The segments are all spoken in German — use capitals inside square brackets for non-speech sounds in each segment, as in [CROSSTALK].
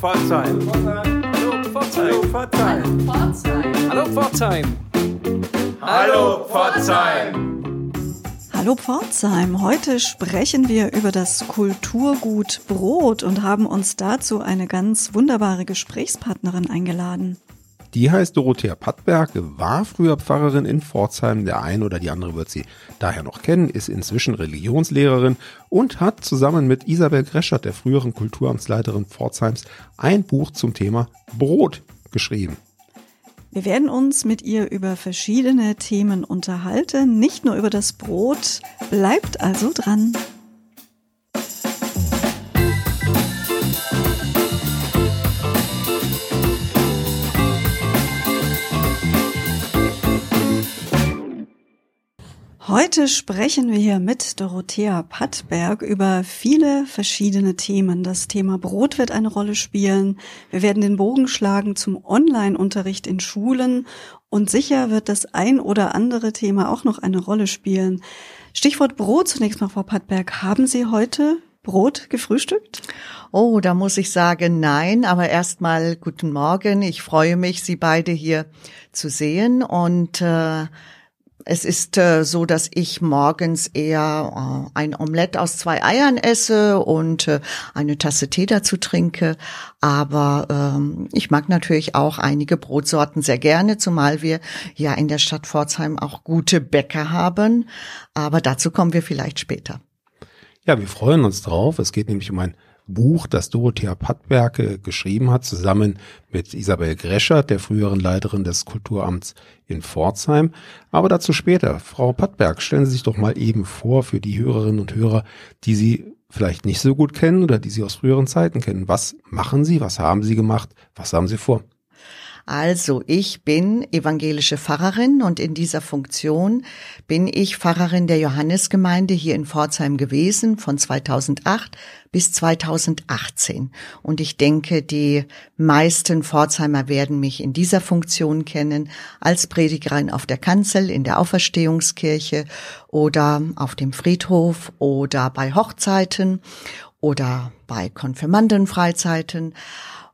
Pforzheim. Hallo Pforzheim. Hallo Pforzheim. Hallo Pforzheim. Hallo Pforzheim. Heute sprechen wir über das Kulturgut Brot und haben uns dazu eine ganz wunderbare Gesprächspartnerin eingeladen. Die heißt Dorothea Pattberg, war früher Pfarrerin in Pforzheim. Der eine oder die andere wird sie daher noch kennen, ist inzwischen Religionslehrerin und hat zusammen mit Isabel Greschert, der früheren Kulturamtsleiterin Pforzheims, ein Buch zum Thema Brot geschrieben. Wir werden uns mit ihr über verschiedene Themen unterhalten, nicht nur über das Brot. Bleibt also dran. Heute sprechen wir hier mit Dorothea Pattberg über viele verschiedene Themen. Das Thema Brot wird eine Rolle spielen. Wir werden den Bogen schlagen zum Online-Unterricht in Schulen und sicher wird das ein oder andere Thema auch noch eine Rolle spielen. Stichwort Brot zunächst mal, Frau Pattberg. Haben Sie heute Brot gefrühstückt? Oh, da muss ich sagen, nein, aber erstmal guten Morgen. Ich freue mich, Sie beide hier zu sehen und äh, es ist äh, so, dass ich morgens eher äh, ein Omelett aus zwei Eiern esse und äh, eine Tasse Tee dazu trinke. Aber ähm, ich mag natürlich auch einige Brotsorten sehr gerne, zumal wir ja in der Stadt Pforzheim auch gute Bäcker haben. Aber dazu kommen wir vielleicht später. Ja, wir freuen uns drauf. Es geht nämlich um ein Buch, das Dorothea Pattberke geschrieben hat, zusammen mit Isabel Greschert, der früheren Leiterin des Kulturamts in Pforzheim. Aber dazu später. Frau Pattberg, stellen Sie sich doch mal eben vor für die Hörerinnen und Hörer, die Sie vielleicht nicht so gut kennen oder die Sie aus früheren Zeiten kennen. Was machen Sie? Was haben Sie gemacht? Was haben Sie vor? Also ich bin evangelische Pfarrerin und in dieser Funktion bin ich Pfarrerin der Johannesgemeinde hier in Pforzheim gewesen von 2008 bis 2018. Und ich denke, die meisten Pforzheimer werden mich in dieser Funktion kennen als Predigerin auf der Kanzel, in der Auferstehungskirche oder auf dem Friedhof oder bei Hochzeiten oder bei Konfirmandenfreizeiten.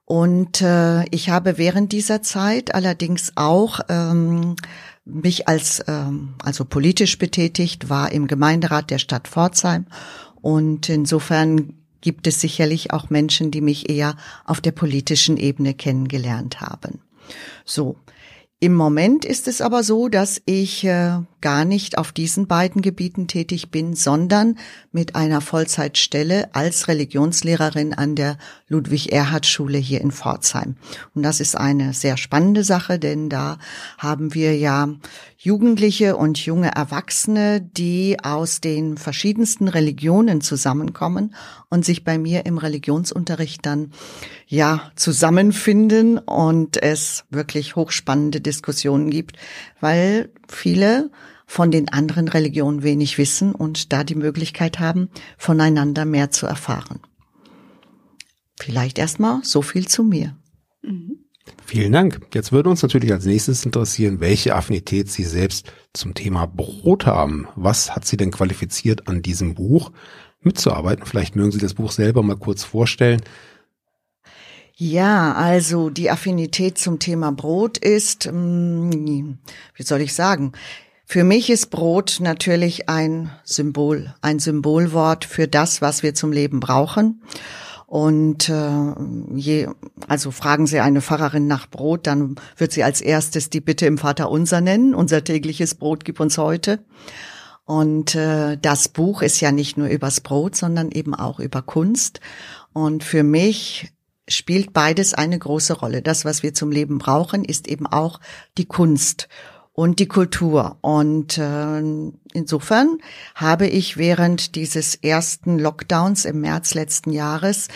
Und äh, ich habe während dieser Zeit allerdings auch ähm, mich als ähm, also politisch betätigt, war im Gemeinderat der Stadt Pforzheim und insofern gibt es sicherlich auch Menschen, die mich eher auf der politischen Ebene kennengelernt haben. So, im Moment ist es aber so, dass ich äh, gar nicht auf diesen beiden Gebieten tätig bin, sondern mit einer Vollzeitstelle als Religionslehrerin an der Ludwig-Erhard-Schule hier in Pforzheim. Und das ist eine sehr spannende Sache, denn da haben wir ja Jugendliche und junge Erwachsene, die aus den verschiedensten Religionen zusammenkommen und sich bei mir im Religionsunterricht dann ja zusammenfinden und es wirklich hochspannende Diskussionen gibt, weil viele von den anderen Religionen wenig wissen und da die Möglichkeit haben, voneinander mehr zu erfahren. Vielleicht erstmal so viel zu mir. Mhm. Vielen Dank. Jetzt würde uns natürlich als nächstes interessieren, welche Affinität Sie selbst zum Thema Brot haben. Was hat Sie denn qualifiziert, an diesem Buch mitzuarbeiten? Vielleicht mögen Sie das Buch selber mal kurz vorstellen. Ja, also die Affinität zum Thema Brot ist, mm, wie soll ich sagen, für mich ist Brot natürlich ein Symbol, ein Symbolwort für das, was wir zum Leben brauchen. Und äh, je, also fragen Sie eine Pfarrerin nach Brot, dann wird sie als erstes die Bitte im Vater unser nennen. Unser tägliches Brot gib uns heute. Und äh, das Buch ist ja nicht nur übers Brot, sondern eben auch über Kunst. Und für mich spielt beides eine große Rolle. Das, was wir zum Leben brauchen, ist eben auch die Kunst und die Kultur. Und äh, insofern habe ich während dieses ersten Lockdowns im März letzten Jahres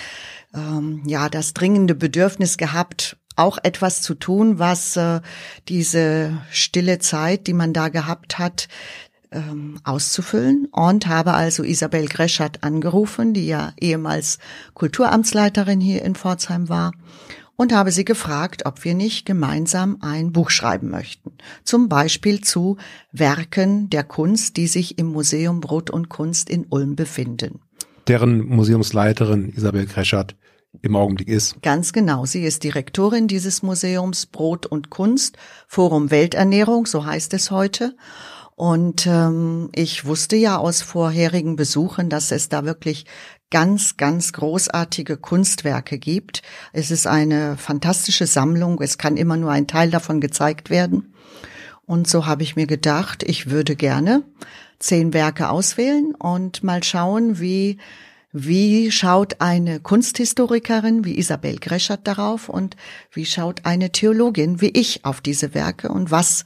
ähm, ja das dringende Bedürfnis gehabt, auch etwas zu tun, was äh, diese stille Zeit, die man da gehabt hat, ähm, auszufüllen und habe also Isabel Greschert angerufen, die ja ehemals Kulturamtsleiterin hier in Pforzheim war und habe sie gefragt, ob wir nicht gemeinsam ein Buch schreiben möchten. Zum Beispiel zu Werken der Kunst, die sich im Museum Brot und Kunst in Ulm befinden. Deren Museumsleiterin Isabel Kreschert im Augenblick ist. Ganz genau. Sie ist Direktorin dieses Museums Brot und Kunst, Forum Welternährung, so heißt es heute. Und ähm, ich wusste ja aus vorherigen Besuchen, dass es da wirklich ganz, ganz großartige Kunstwerke gibt. Es ist eine fantastische Sammlung. Es kann immer nur ein Teil davon gezeigt werden. Und so habe ich mir gedacht, ich würde gerne zehn Werke auswählen und mal schauen, wie wie schaut eine Kunsthistorikerin wie Isabel Greschert darauf und wie schaut eine Theologin wie ich auf diese Werke und was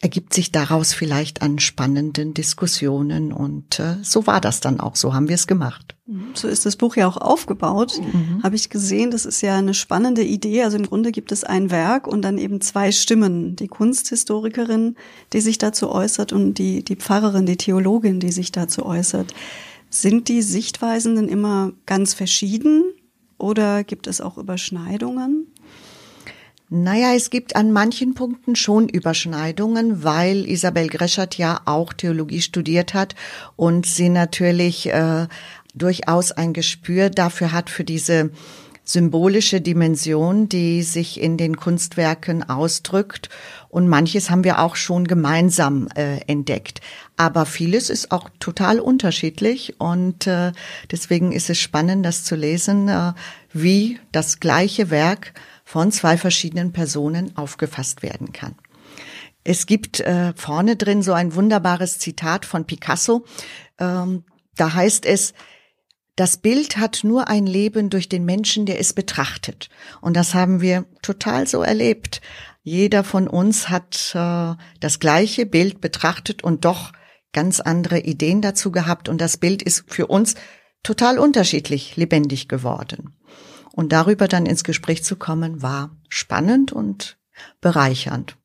ergibt sich daraus vielleicht an spannenden Diskussionen und äh, so war das dann auch, so haben wir es gemacht. Mhm. So ist das Buch ja auch aufgebaut, mhm. habe ich gesehen. Das ist ja eine spannende Idee. Also im Grunde gibt es ein Werk und dann eben zwei Stimmen. Die Kunsthistorikerin, die sich dazu äußert und die, die Pfarrerin, die Theologin, die sich dazu äußert. Sind die Sichtweisen denn immer ganz verschieden oder gibt es auch Überschneidungen? Naja, es gibt an manchen Punkten schon Überschneidungen, weil Isabel Greschert ja auch Theologie studiert hat und sie natürlich äh, durchaus ein Gespür dafür hat für diese symbolische Dimension, die sich in den Kunstwerken ausdrückt. Und manches haben wir auch schon gemeinsam äh, entdeckt. Aber vieles ist auch total unterschiedlich. Und äh, deswegen ist es spannend, das zu lesen, äh, wie das gleiche Werk von zwei verschiedenen Personen aufgefasst werden kann. Es gibt äh, vorne drin so ein wunderbares Zitat von Picasso. Ähm, da heißt es, das Bild hat nur ein Leben durch den Menschen, der es betrachtet. Und das haben wir total so erlebt. Jeder von uns hat äh, das gleiche Bild betrachtet und doch ganz andere Ideen dazu gehabt. Und das Bild ist für uns total unterschiedlich lebendig geworden. Und darüber dann ins Gespräch zu kommen, war spannend und bereichernd.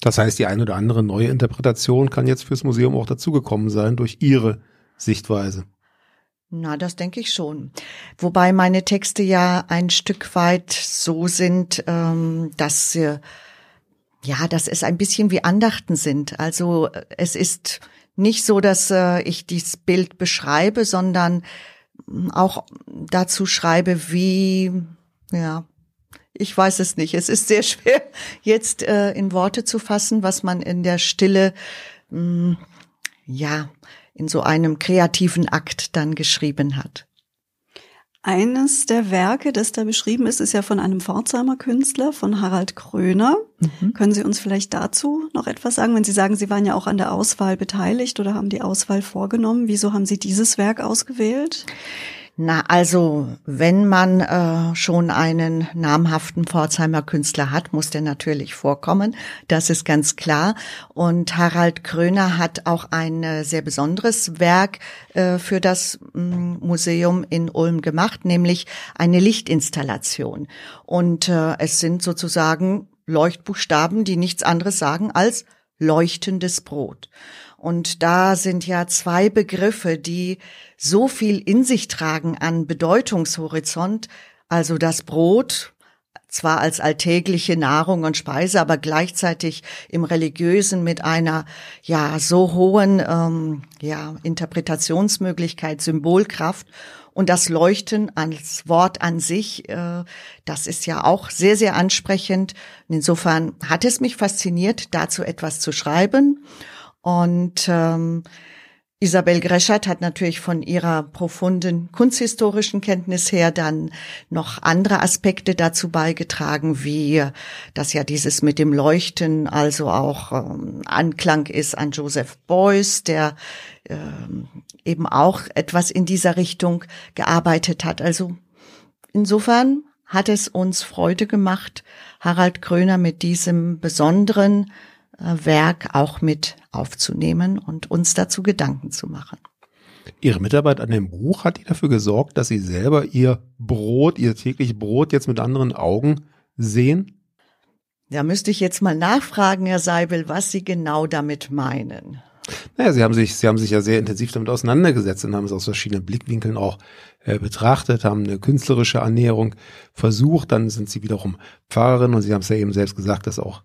Das heißt, die eine oder andere neue Interpretation kann jetzt fürs Museum auch dazugekommen sein durch Ihre Sichtweise. Na, das denke ich schon. Wobei meine Texte ja ein Stück weit so sind, ähm, dass äh, ja, dass es ein bisschen wie Andachten sind. Also es ist nicht so, dass äh, ich dieses Bild beschreibe, sondern auch dazu schreibe, wie, ja, ich weiß es nicht. Es ist sehr [LAUGHS] schwer, jetzt äh, in Worte zu fassen, was man in der Stille, mh, mm, ja, in so einem kreativen Akt dann geschrieben hat. Eines der Werke, das da beschrieben ist, ist ja von einem Pforzheimer Künstler, von Harald Kröner. Mhm. Können Sie uns vielleicht dazu noch etwas sagen? Wenn Sie sagen, Sie waren ja auch an der Auswahl beteiligt oder haben die Auswahl vorgenommen, wieso haben Sie dieses Werk ausgewählt? Na, also wenn man äh, schon einen namhaften Pforzheimer Künstler hat, muss der natürlich vorkommen. Das ist ganz klar. Und Harald Kröner hat auch ein äh, sehr besonderes Werk äh, für das mm, Museum in Ulm gemacht, nämlich eine Lichtinstallation. Und äh, es sind sozusagen Leuchtbuchstaben, die nichts anderes sagen als leuchtendes Brot. Und da sind ja zwei Begriffe, die so viel in sich tragen an Bedeutungshorizont. Also das Brot, zwar als alltägliche Nahrung und Speise, aber gleichzeitig im Religiösen mit einer ja so hohen ähm, ja Interpretationsmöglichkeit, Symbolkraft und das Leuchten als Wort an sich, äh, das ist ja auch sehr sehr ansprechend. insofern hat es mich fasziniert, dazu etwas zu schreiben und ähm, Isabel Greschert hat natürlich von ihrer profunden kunsthistorischen Kenntnis her dann noch andere Aspekte dazu beigetragen, wie dass ja dieses mit dem Leuchten also auch ähm, Anklang ist an Joseph Beuys, der ähm, eben auch etwas in dieser Richtung gearbeitet hat. Also insofern hat es uns Freude gemacht, Harald Kröner mit diesem besonderen äh, Werk auch mit aufzunehmen und uns dazu Gedanken zu machen. Ihre Mitarbeit an dem Buch hat die dafür gesorgt, dass Sie selber Ihr Brot, Ihr täglich Brot jetzt mit anderen Augen sehen? Da müsste ich jetzt mal nachfragen, Herr Seibel, was Sie genau damit meinen. Naja, Sie haben sich, Sie haben sich ja sehr intensiv damit auseinandergesetzt und haben es aus verschiedenen Blickwinkeln auch äh, betrachtet, haben eine künstlerische Ernährung versucht, dann sind Sie wiederum Pfarrerin und Sie haben es ja eben selbst gesagt, dass auch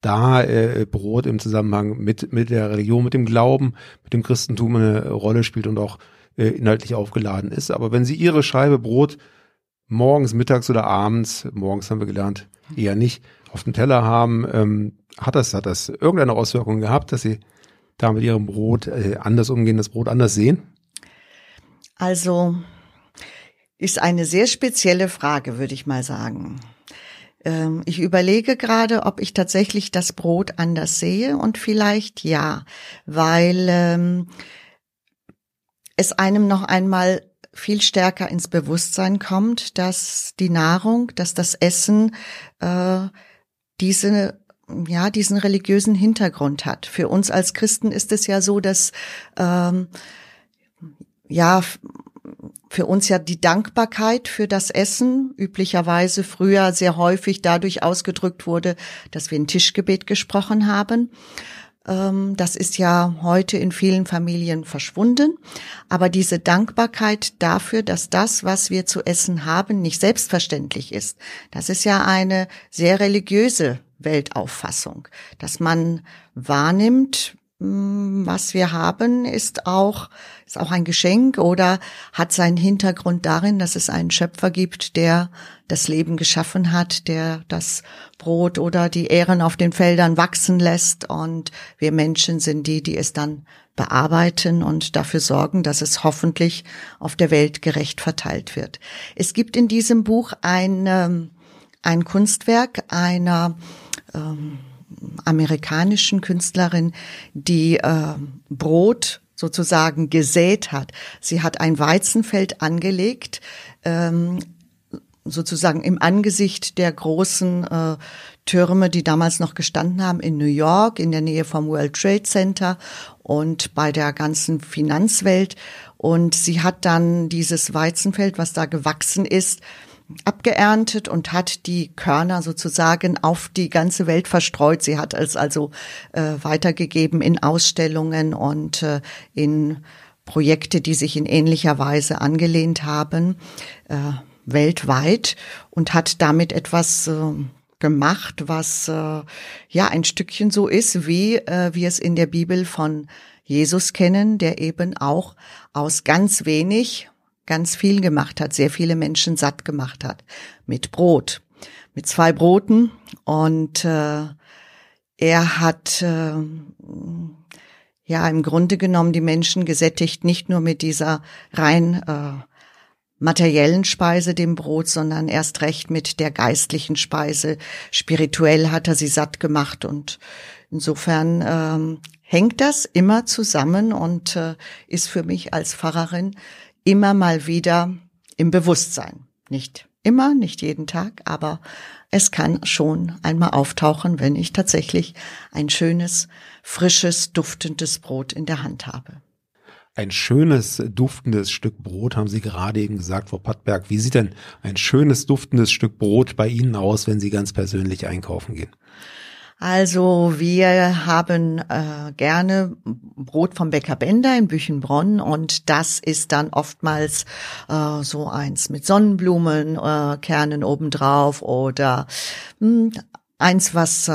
da äh, Brot im Zusammenhang mit, mit der Religion, mit dem Glauben, mit dem Christentum eine Rolle spielt und auch äh, inhaltlich aufgeladen ist. Aber wenn Sie Ihre Scheibe Brot morgens, mittags oder abends, morgens haben wir gelernt, eher nicht, auf dem Teller haben. Ähm, hat das, hat das irgendeine Auswirkung gehabt, dass Sie da mit Ihrem Brot äh, anders umgehen, das Brot anders sehen? Also ist eine sehr spezielle Frage, würde ich mal sagen. Ähm, ich überlege gerade, ob ich tatsächlich das Brot anders sehe und vielleicht ja, weil ähm, es einem noch einmal viel stärker ins Bewusstsein kommt, dass die Nahrung, dass das Essen äh, diese ja diesen religiösen Hintergrund hat. Für uns als Christen ist es ja so, dass ähm, ja für uns ja die Dankbarkeit für das Essen üblicherweise früher sehr häufig dadurch ausgedrückt wurde, dass wir ein Tischgebet gesprochen haben. Ähm, das ist ja heute in vielen Familien verschwunden. Aber diese Dankbarkeit dafür, dass das, was wir zu essen haben, nicht selbstverständlich ist, das ist ja eine sehr religiöse Weltauffassung, dass man wahrnimmt, was wir haben, ist auch, ist auch ein Geschenk oder hat seinen Hintergrund darin, dass es einen Schöpfer gibt, der das Leben geschaffen hat, der das Brot oder die Ähren auf den Feldern wachsen lässt und wir Menschen sind die, die es dann bearbeiten und dafür sorgen, dass es hoffentlich auf der Welt gerecht verteilt wird. Es gibt in diesem Buch ein, ähm, ein Kunstwerk einer ähm, amerikanischen Künstlerin, die äh, Brot sozusagen gesät hat. Sie hat ein Weizenfeld angelegt, ähm, sozusagen im Angesicht der großen äh, Türme, die damals noch gestanden haben in New York, in der Nähe vom World Trade Center und bei der ganzen Finanzwelt. Und sie hat dann dieses Weizenfeld, was da gewachsen ist, abgeerntet und hat die Körner sozusagen auf die ganze Welt verstreut. Sie hat es also äh, weitergegeben in Ausstellungen und äh, in Projekte, die sich in ähnlicher Weise angelehnt haben, äh, weltweit und hat damit etwas äh, gemacht, was äh, ja ein Stückchen so ist, wie äh, wir es in der Bibel von Jesus kennen, der eben auch aus ganz wenig ganz viel gemacht hat, sehr viele Menschen satt gemacht hat mit Brot, mit zwei Broten und äh, er hat äh, ja im Grunde genommen die Menschen gesättigt, nicht nur mit dieser rein äh, materiellen Speise, dem Brot, sondern erst recht mit der geistlichen Speise. Spirituell hat er sie satt gemacht und insofern ähm, hängt das immer zusammen und äh, ist für mich als Pfarrerin immer mal wieder im Bewusstsein. Nicht immer, nicht jeden Tag, aber es kann schon einmal auftauchen, wenn ich tatsächlich ein schönes, frisches, duftendes Brot in der Hand habe. Ein schönes, duftendes Stück Brot, haben Sie gerade eben gesagt, Frau Pattberg. Wie sieht denn ein schönes, duftendes Stück Brot bei Ihnen aus, wenn Sie ganz persönlich einkaufen gehen? Also wir haben äh, gerne Brot vom Bäcker Bender in Büchenbronn und das ist dann oftmals äh, so eins mit Sonnenblumen, äh, Kernen obendrauf oder mh, hm, eins, was äh,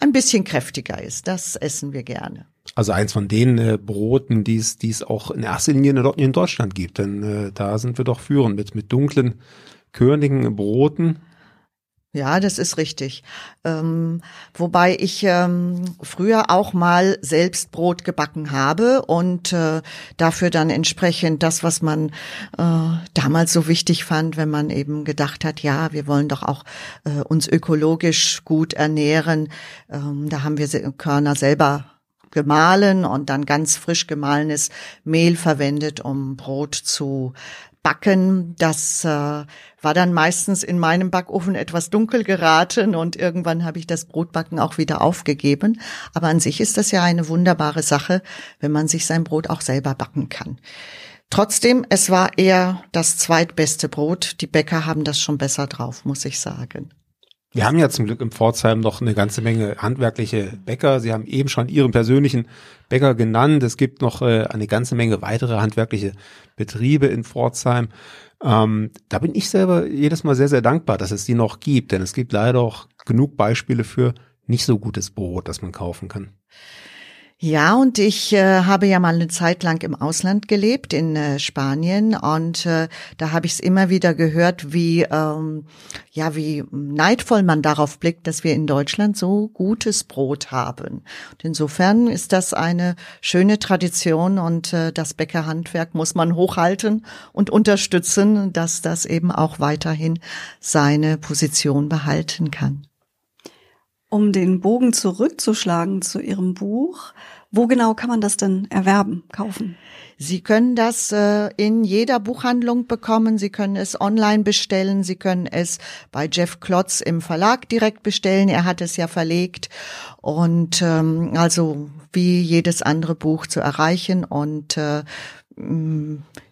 ein bisschen kräftiger ist. Das essen wir gerne. Also eins von den äh, Broten, die es, die es auch in erster Linie in Deutschland gibt, denn äh, da sind wir doch führend mit, mit dunklen, körnigen Broten ja, das ist richtig. Ähm, wobei ich ähm, früher auch mal selbst Brot gebacken habe und äh, dafür dann entsprechend das, was man äh, damals so wichtig fand, wenn man eben gedacht hat, ja, wir wollen doch auch äh, uns ökologisch gut ernähren. Ähm, da haben wir Körner selber gemahlen und dann ganz frisch gemahlenes Mehl verwendet, um Brot zu Backen, das äh, war dann meistens in meinem Backofen etwas dunkel geraten und irgendwann habe ich das Brotbacken auch wieder aufgegeben. Aber an sich ist das ja eine wunderbare Sache, wenn man sich sein Brot auch selber backen kann. Trotzdem, es war eher das zweitbeste Brot. Die Bäcker haben das schon besser drauf, muss ich sagen. Wir haben ja zum Glück im Pforzheim noch eine ganze Menge handwerkliche Bäcker. Sie haben eben schon Ihren persönlichen Bäcker genannt. Es gibt noch äh, eine ganze Menge weitere handwerkliche Betriebe in Pforzheim. Ähm, da bin ich selber jedes Mal sehr, sehr dankbar, dass es die noch gibt, denn es gibt leider auch genug Beispiele für nicht so gutes Brot, das man kaufen kann. Ja, und ich äh, habe ja mal eine Zeit lang im Ausland gelebt, in äh, Spanien, und äh, da habe ich es immer wieder gehört, wie ähm, ja, wie neidvoll man darauf blickt, dass wir in Deutschland so gutes Brot haben. Und insofern ist das eine schöne Tradition und äh, das Bäckerhandwerk muss man hochhalten und unterstützen, dass das eben auch weiterhin seine Position behalten kann. Um den Bogen zurückzuschlagen zu Ihrem Buch, wo genau kann man das denn erwerben, kaufen? Sie können das äh, in jeder Buchhandlung bekommen. Sie können es online bestellen. Sie können es bei Jeff Klotz im Verlag direkt bestellen. Er hat es ja verlegt und ähm, also wie jedes andere Buch zu erreichen und äh,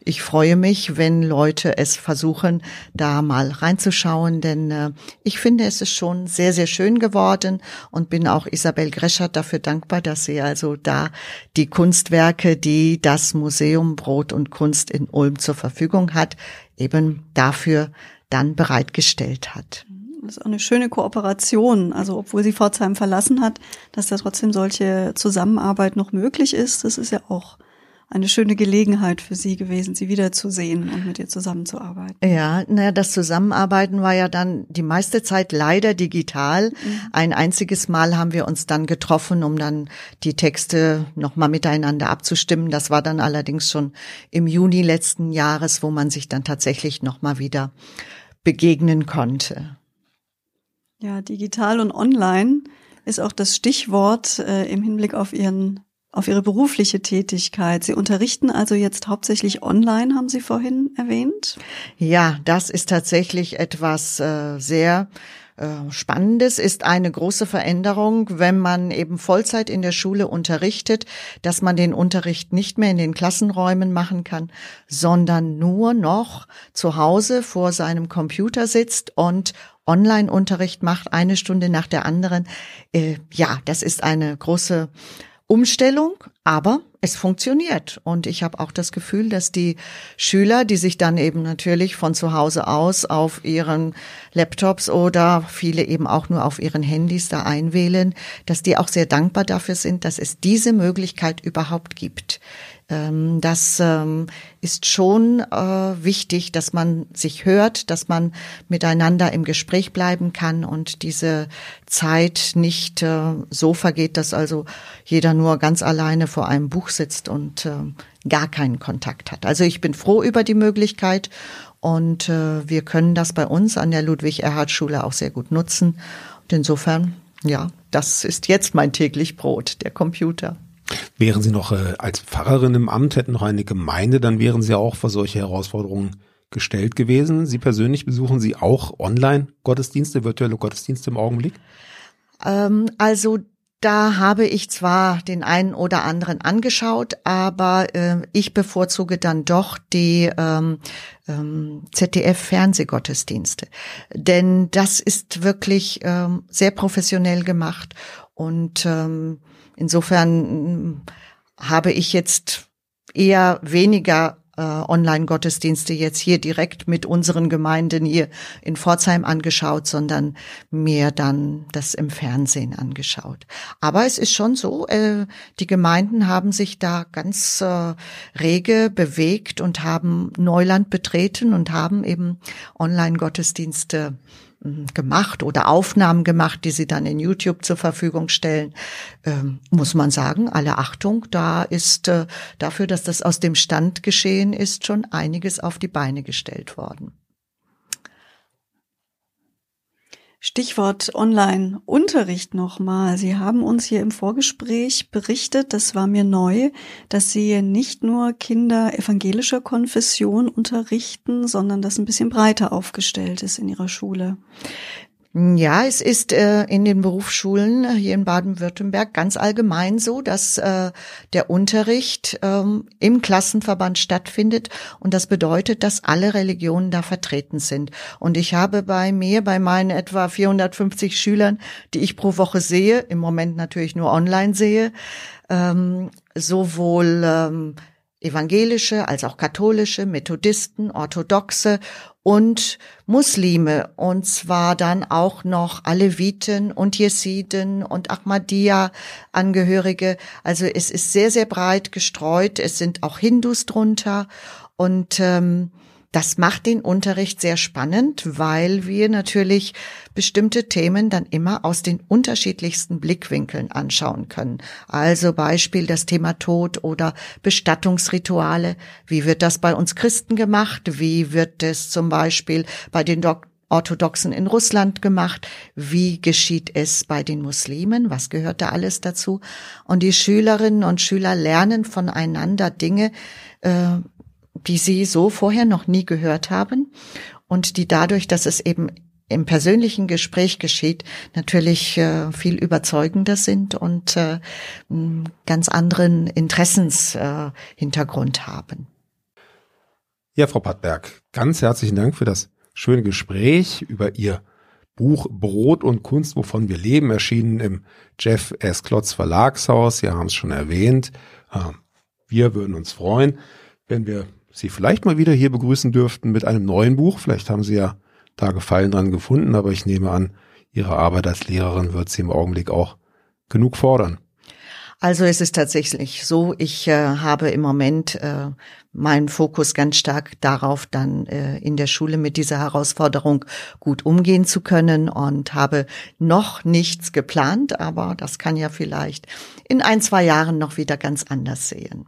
ich freue mich, wenn Leute es versuchen, da mal reinzuschauen, denn äh, ich finde, es ist schon sehr, sehr schön geworden und bin auch Isabel Greschert dafür dankbar, dass sie also da die Kunstwerke, die das Museum Brot und Kunst in Ulm zur Verfügung hat, eben dafür dann bereitgestellt hat. Das ist auch eine schöne Kooperation. Also obwohl sie Pforzheim verlassen hat, dass da trotzdem solche Zusammenarbeit noch möglich ist, das ist ja auch eine schöne Gelegenheit für Sie gewesen, Sie wiederzusehen und mit ihr zusammenzuarbeiten. Ja, naja, das Zusammenarbeiten war ja dann die meiste Zeit leider digital. Mhm. Ein einziges Mal haben wir uns dann getroffen, um dann die Texte nochmal miteinander abzustimmen. Das war dann allerdings schon im Juni letzten Jahres, wo man sich dann tatsächlich nochmal wieder begegnen konnte. Ja, digital und online ist auch das Stichwort äh, im Hinblick auf Ihren auf Ihre berufliche Tätigkeit. Sie unterrichten also jetzt hauptsächlich online, haben Sie vorhin erwähnt? Ja, das ist tatsächlich etwas äh, sehr äh, Spannendes ist eine große Veränderung, wenn man eben Vollzeit in der Schule unterrichtet, dass man den Unterricht nicht mehr in den Klassenräumen machen kann, sondern nur noch zu Hause vor seinem Computer sitzt und Online-Unterricht macht, eine Stunde nach der anderen. Äh, ja, das ist eine große Umstellung, aber es funktioniert. Und ich habe auch das Gefühl, dass die Schüler, die sich dann eben natürlich von zu Hause aus auf ihren Laptops oder viele eben auch nur auf ihren Handys da einwählen, dass die auch sehr dankbar dafür sind, dass es diese Möglichkeit überhaupt gibt. Ähm, das ähm, ist schon äh, wichtig, dass man sich hört, dass man miteinander im Gespräch bleiben kann und diese Zeit nicht äh, so vergeht, dass also jeder nur ganz alleine vor einem Buch sitzt und äh, gar keinen Kontakt hat. Also ich bin froh über die Möglichkeit und wir können das bei uns an der Ludwig-Erhard-Schule auch sehr gut nutzen. Und insofern, ja, das ist jetzt mein täglich Brot, der Computer. Wären Sie noch äh, als Pfarrerin im Amt, hätten noch eine Gemeinde, dann wären Sie auch vor solche Herausforderungen gestellt gewesen. Sie persönlich besuchen Sie auch Online-Gottesdienste, virtuelle Gottesdienste im Augenblick? Ähm, also da habe ich zwar den einen oder anderen angeschaut, aber äh, ich bevorzuge dann doch die ähm, ähm, ZDF-Fernsehgottesdienste. Denn das ist wirklich ähm, sehr professionell gemacht und ähm, insofern mm, habe ich jetzt eher weniger äh, Online-Gottesdienste jetzt hier direkt mit unseren Gemeinden hier in Pforzheim angeschaut, sondern mehr dann das im Fernsehen angeschaut. Aber es ist schon so, äh, die Gemeinden haben sich da ganz äh, rege bewegt und haben Neuland betreten und haben eben Online-Gottesdienste gemacht oder Aufnahmen gemacht, die sie dann in YouTube zur Verfügung stellen, ähm, muss man sagen, alle Achtung, da ist äh, dafür, dass das aus dem Stand geschehen ist, schon einiges auf die Beine gestellt worden. Stichwort Online-Unterricht nochmal. Sie haben uns hier im Vorgespräch berichtet, das war mir neu, dass Sie nicht nur Kinder evangelischer Konfession unterrichten, sondern das ein bisschen breiter aufgestellt ist in Ihrer Schule. Ja, es ist äh, in den Berufsschulen hier in Baden-Württemberg ganz allgemein so, dass äh, der Unterricht ähm, im Klassenverband stattfindet und das bedeutet, dass alle Religionen da vertreten sind. Und ich habe bei mir, bei meinen etwa 450 Schülern, die ich pro Woche sehe, im Moment natürlich nur online sehe, ähm, sowohl ähm, evangelische als auch katholische, Methodisten, orthodoxe und Muslime und zwar dann auch noch Aleviten und Jesiden und Ahmadiyya-Angehörige. Also es ist sehr, sehr breit gestreut. Es sind auch Hindus drunter und ähm, das macht den Unterricht sehr spannend, weil wir natürlich bestimmte Themen dann immer aus den unterschiedlichsten Blickwinkeln anschauen können. Also Beispiel das Thema Tod oder Bestattungsrituale. Wie wird das bei uns Christen gemacht? Wie wird es zum Beispiel bei den Dok Orthodoxen in Russland gemacht. Wie geschieht es bei den Muslimen? Was gehört da alles dazu? Und die Schülerinnen und Schüler lernen voneinander Dinge, äh, die sie so vorher noch nie gehört haben und die dadurch, dass es eben im persönlichen Gespräch geschieht, natürlich äh, viel überzeugender sind und äh, ganz anderen Interessenshintergrund äh, haben. Ja, Frau Pattberg, ganz herzlichen Dank für das schöne Gespräch über Ihr Buch Brot und Kunst, wovon wir leben, erschienen im Jeff S. Klotz Verlagshaus. Sie haben es schon erwähnt. Ähm, wir würden uns freuen, wenn wir Sie vielleicht mal wieder hier begrüßen dürften mit einem neuen Buch. Vielleicht haben Sie ja da Gefallen dran gefunden, aber ich nehme an, Ihre Arbeit als Lehrerin wird Sie im Augenblick auch genug fordern. Also es ist tatsächlich so, ich äh, habe im Moment äh, meinen Fokus ganz stark darauf, dann äh, in der Schule mit dieser Herausforderung gut umgehen zu können und habe noch nichts geplant, aber das kann ja vielleicht in ein, zwei Jahren noch wieder ganz anders sehen.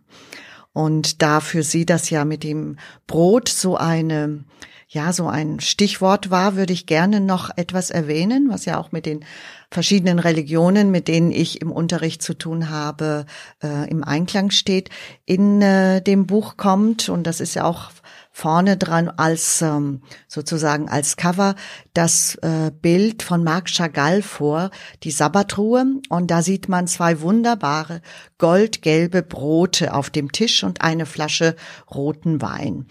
Und da für sie das ja mit dem Brot so eine, ja, so ein Stichwort war, würde ich gerne noch etwas erwähnen, was ja auch mit den verschiedenen Religionen, mit denen ich im Unterricht zu tun habe, äh, im Einklang steht. In äh, dem Buch kommt, und das ist ja auch vorne dran als ähm, sozusagen als Cover das äh, Bild von Marc Chagall vor, die Sabbatruhe. Und da sieht man zwei wunderbare goldgelbe Brote auf dem Tisch und eine Flasche roten Wein.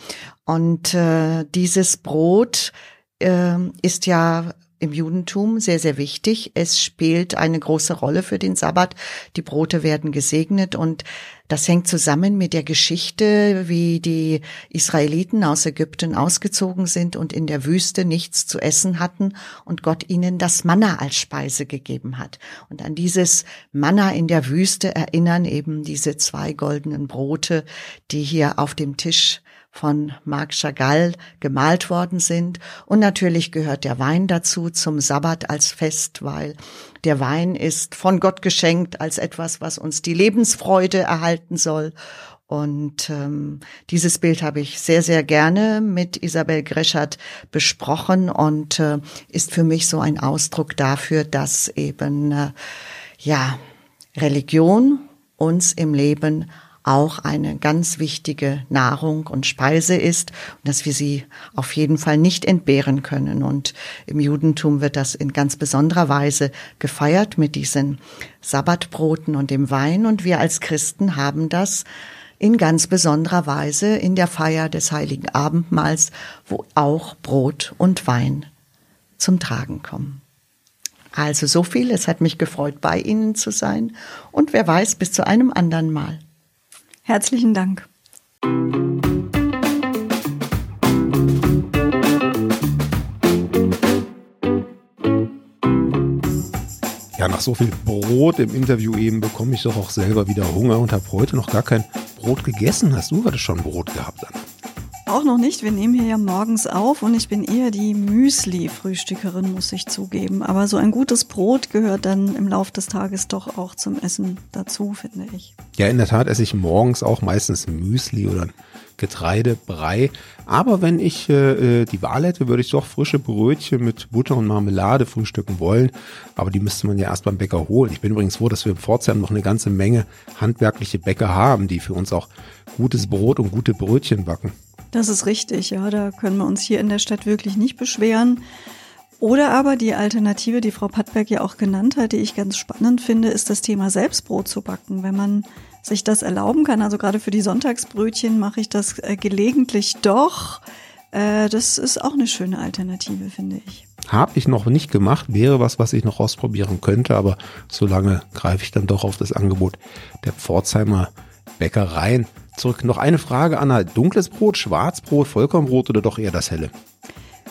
Und äh, dieses Brot äh, ist ja im Judentum sehr, sehr wichtig. Es spielt eine große Rolle für den Sabbat. Die Brote werden gesegnet und das hängt zusammen mit der Geschichte, wie die Israeliten aus Ägypten ausgezogen sind und in der Wüste nichts zu essen hatten und Gott ihnen das Manna als Speise gegeben hat. Und an dieses Manna in der Wüste erinnern eben diese zwei goldenen Brote, die hier auf dem Tisch von Marc Chagall gemalt worden sind. Und natürlich gehört der Wein dazu zum Sabbat als Fest, weil der Wein ist von Gott geschenkt als etwas, was uns die Lebensfreude erhalten soll. Und ähm, dieses Bild habe ich sehr, sehr gerne mit Isabel Greschert besprochen und äh, ist für mich so ein Ausdruck dafür, dass eben äh, ja Religion uns im Leben auch eine ganz wichtige Nahrung und Speise ist und dass wir sie auf jeden Fall nicht entbehren können. Und im Judentum wird das in ganz besonderer Weise gefeiert mit diesen Sabbatbroten und dem Wein. Und wir als Christen haben das in ganz besonderer Weise in der Feier des heiligen Abendmahls, wo auch Brot und Wein zum Tragen kommen. Also so viel, es hat mich gefreut, bei Ihnen zu sein und wer weiß, bis zu einem anderen Mal. Herzlichen Dank. Ja, nach so viel Brot im Interview eben bekomme ich doch auch selber wieder Hunger und habe heute noch gar kein Brot gegessen. Hast du heute schon Brot gehabt, Anna? Auch noch nicht. Wir nehmen hier ja morgens auf und ich bin eher die Müsli-Frühstückerin, muss ich zugeben. Aber so ein gutes Brot gehört dann im Laufe des Tages doch auch zum Essen dazu, finde ich. Ja, in der Tat esse ich morgens auch meistens Müsli oder Getreidebrei. Aber wenn ich äh, die Wahl hätte, würde ich doch frische Brötchen mit Butter und Marmelade frühstücken wollen. Aber die müsste man ja erst beim Bäcker holen. Ich bin übrigens froh, dass wir im Pforzheim noch eine ganze Menge handwerkliche Bäcker haben, die für uns auch gutes Brot und gute Brötchen backen. Das ist richtig, ja. Da können wir uns hier in der Stadt wirklich nicht beschweren. Oder aber die Alternative, die Frau Pattberg ja auch genannt hat, die ich ganz spannend finde, ist das Thema Selbstbrot zu backen. Wenn man sich das erlauben kann, also gerade für die Sonntagsbrötchen mache ich das äh, gelegentlich doch. Äh, das ist auch eine schöne Alternative, finde ich. Habe ich noch nicht gemacht, wäre was, was ich noch ausprobieren könnte, aber solange greife ich dann doch auf das Angebot der Pforzheimer Bäckereien zurück. Noch eine Frage, Anna. Dunkles Brot, Schwarzbrot, Vollkornbrot oder doch eher das helle?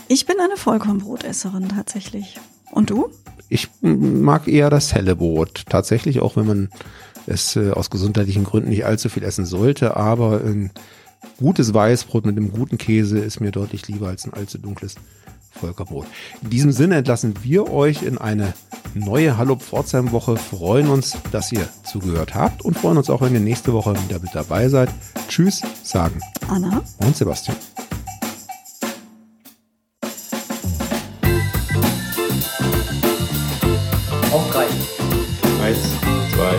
Ich bin eine Vollkornbrotesserin tatsächlich. Und du? Ich mag eher das helle Brot. Tatsächlich, auch wenn man es äh, aus gesundheitlichen Gründen nicht allzu viel essen sollte, aber ein gutes Weißbrot mit einem guten Käse ist mir deutlich lieber als ein allzu dunkles Volkerbrot. In diesem Sinne entlassen wir euch in eine neue Hallo Pforzheim Woche, freuen uns, dass ihr zugehört habt und freuen uns auch, wenn ihr nächste Woche wieder mit dabei seid. Tschüss, sagen Anna und Sebastian. Auf drei. Eins, zwei.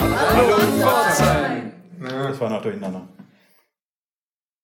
Hallo Pforzheim. Das war noch durcheinander.